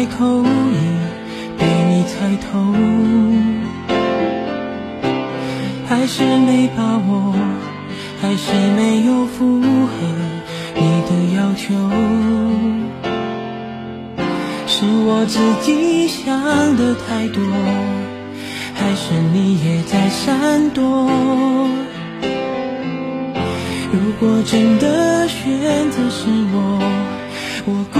开口已被你猜透，还是没把握，还是没有符合你的要求，是我自己想的太多，还是你也在闪躲？如果真的选择是我，我。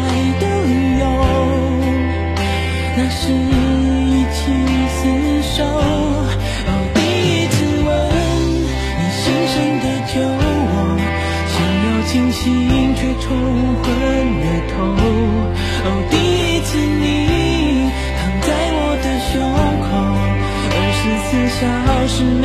爱的理由，那是一起厮守。哦，第一次吻你深深的酒窝，想要清醒却冲昏了头。哦，第一次你躺在我的胸口，二十四小时没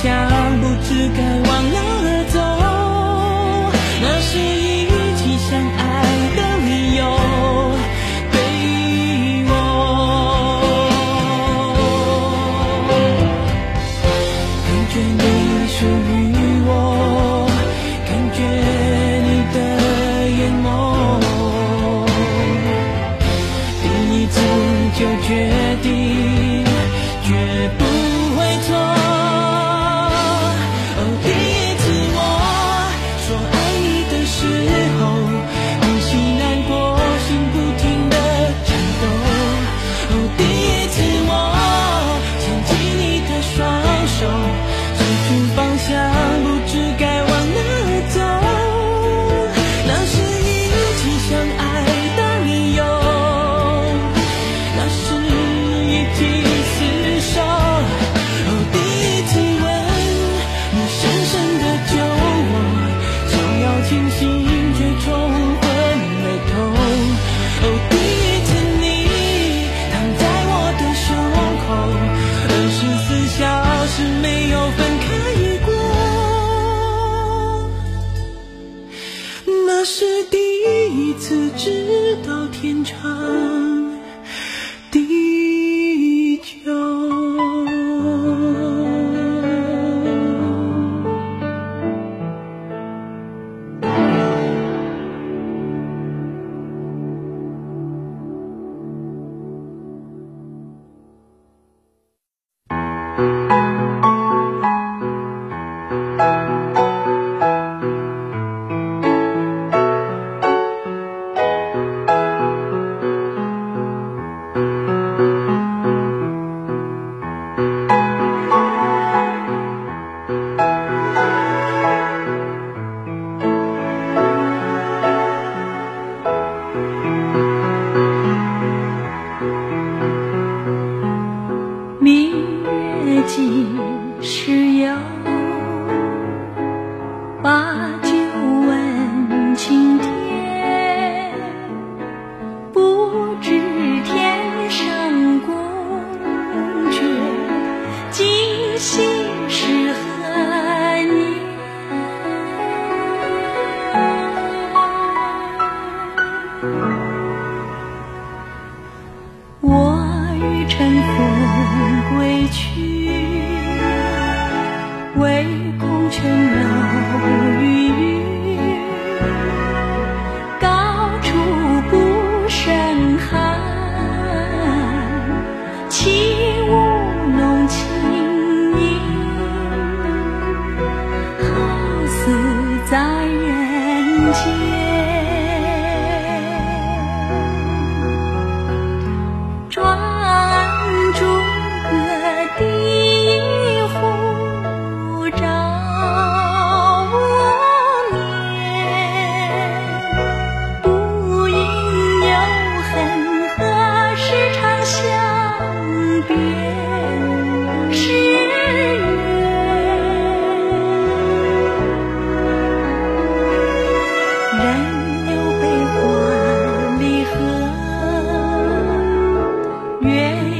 想不知该。Yeah.